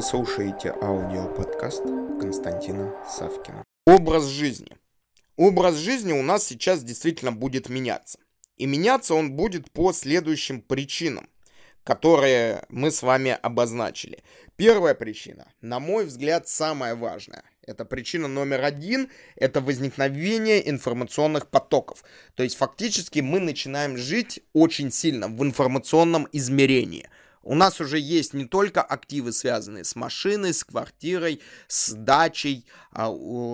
Вы слушаете аудиоподкаст Константина Савкина. Образ жизни. Образ жизни у нас сейчас действительно будет меняться. И меняться он будет по следующим причинам, которые мы с вами обозначили. Первая причина, на мой взгляд, самая важная. Это причина номер один, это возникновение информационных потоков. То есть фактически мы начинаем жить очень сильно в информационном измерении – у нас уже есть не только активы, связанные с машиной, с квартирой, с дачей, а,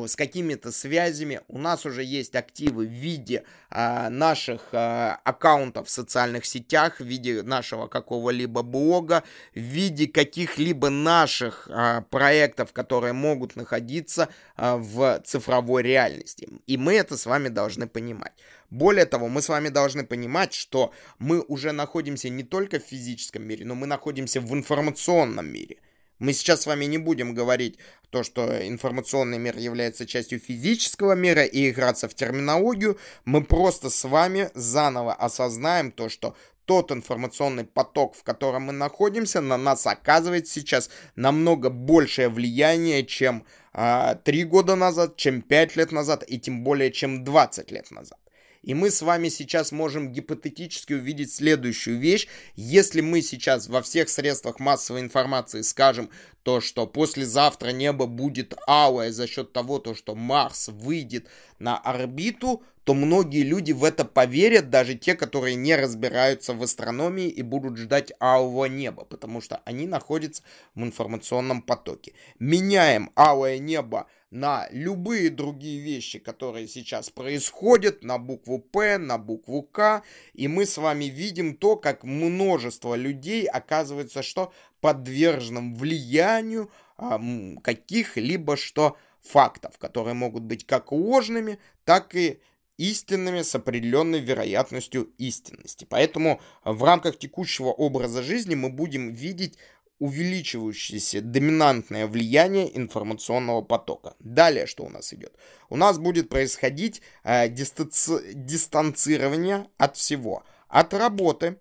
с какими-то связями. У нас уже есть активы в виде а, наших а, аккаунтов в социальных сетях, в виде нашего какого-либо блога, в виде каких-либо наших проектов, которые могут находиться в цифровой реальности. И мы это с вами должны понимать. Более того, мы с вами должны понимать, что мы уже находимся не только в физическом мире, но мы находимся в информационном мире. Мы сейчас с вами не будем говорить то, что информационный мир является частью физического мира и играться в терминологию. Мы просто с вами заново осознаем то, что тот информационный поток, в котором мы находимся, на нас оказывает сейчас намного большее влияние, чем э, 3 года назад, чем 5 лет назад и тем более, чем 20 лет назад. И мы с вами сейчас можем гипотетически увидеть следующую вещь. Если мы сейчас во всех средствах массовой информации скажем то, что послезавтра небо будет алое за счет того, то, что Марс выйдет на орбиту, то многие люди в это поверят, даже те, которые не разбираются в астрономии и будут ждать алого неба, потому что они находятся в информационном потоке. Меняем алое небо на любые другие вещи, которые сейчас происходят, на букву П, на букву К, и мы с вами видим то, как множество людей оказывается, что подверженным влиянию а, каких-либо что фактов, которые могут быть как ложными, так и истинными с определенной вероятностью истинности. Поэтому в рамках текущего образа жизни мы будем видеть увеличивающееся доминантное влияние информационного потока. Далее что у нас идет? У нас будет происходить э, дистанци... дистанцирование от всего. От работы,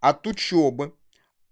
от учебы,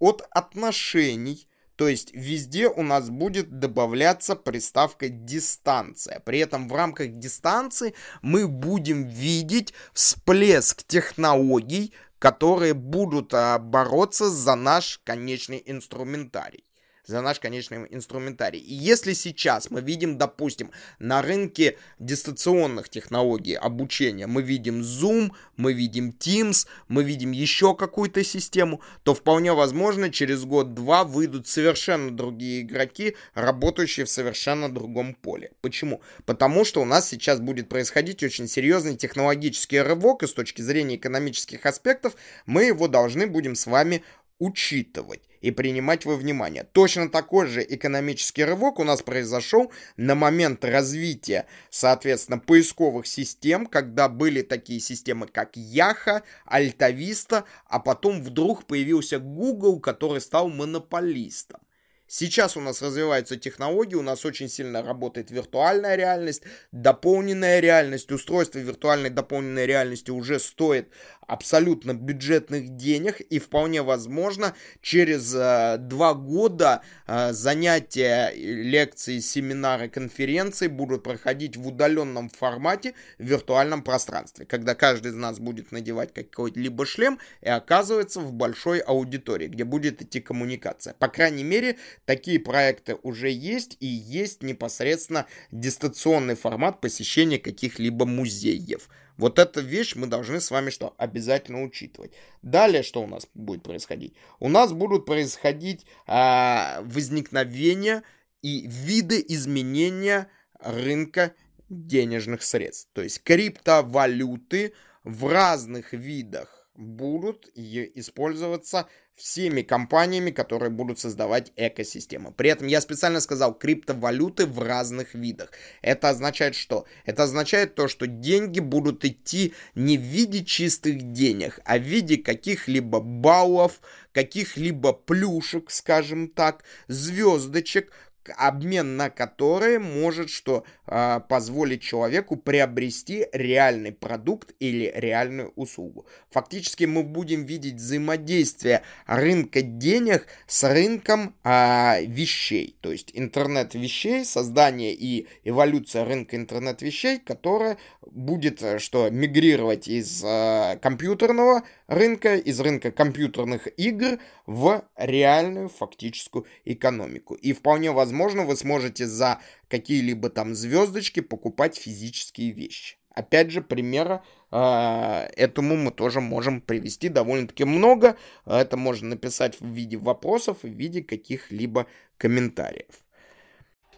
от отношений, то есть везде у нас будет добавляться приставка дистанция. При этом в рамках дистанции мы будем видеть всплеск технологий, которые будут а, бороться за наш конечный инструментарий за наш конечный инструментарий. И если сейчас мы видим, допустим, на рынке дистанционных технологий обучения, мы видим Zoom, мы видим Teams, мы видим еще какую-то систему, то вполне возможно через год-два выйдут совершенно другие игроки, работающие в совершенно другом поле. Почему? Потому что у нас сейчас будет происходить очень серьезный технологический рывок, и с точки зрения экономических аспектов мы его должны будем с вами учитывать и принимать во внимание. Точно такой же экономический рывок у нас произошел на момент развития, соответственно, поисковых систем, когда были такие системы, как Яха, Альтависта, а потом вдруг появился Google, который стал монополистом. Сейчас у нас развиваются технологии, у нас очень сильно работает виртуальная реальность, дополненная реальность, устройство виртуальной дополненной реальности уже стоит абсолютно бюджетных денег, и вполне возможно через э, два года э, занятия, лекции, семинары, конференции будут проходить в удаленном формате в виртуальном пространстве, когда каждый из нас будет надевать какой-либо шлем и оказывается в большой аудитории, где будет идти коммуникация. По крайней мере, такие проекты уже есть, и есть непосредственно дистанционный формат посещения каких-либо музеев. Вот эта вещь мы должны с вами что? Обязательно учитывать. Далее что у нас будет происходить? У нас будут происходить а, возникновение и виды изменения рынка денежных средств. То есть криптовалюты в разных видах будут использоваться всеми компаниями, которые будут создавать экосистемы. При этом я специально сказал криптовалюты в разных видах. Это означает что? Это означает то, что деньги будут идти не в виде чистых денег, а в виде каких-либо баллов, каких-либо плюшек, скажем так, звездочек, обмен на которые может что э, позволить человеку приобрести реальный продукт или реальную услугу. Фактически мы будем видеть взаимодействие рынка денег с рынком э, вещей, то есть интернет вещей, создание и эволюция рынка интернет вещей, которая будет э, что мигрировать из э, компьютерного рынка, из рынка компьютерных игр в реальную фактическую экономику. И вполне возможно вы сможете за какие-либо там звездочки покупать физические вещи. Опять же, примера э, этому мы тоже можем привести довольно-таки много. Это можно написать в виде вопросов в виде каких-либо комментариев.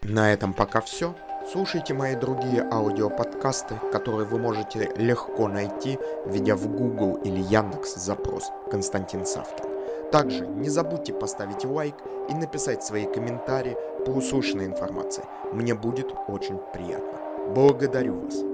На этом пока все. Слушайте мои другие аудиоподкасты, которые вы можете легко найти, введя в Google или Яндекс запрос «Константин Савкин». Также не забудьте поставить лайк и написать свои комментарии по услышанной информации. Мне будет очень приятно. Благодарю вас.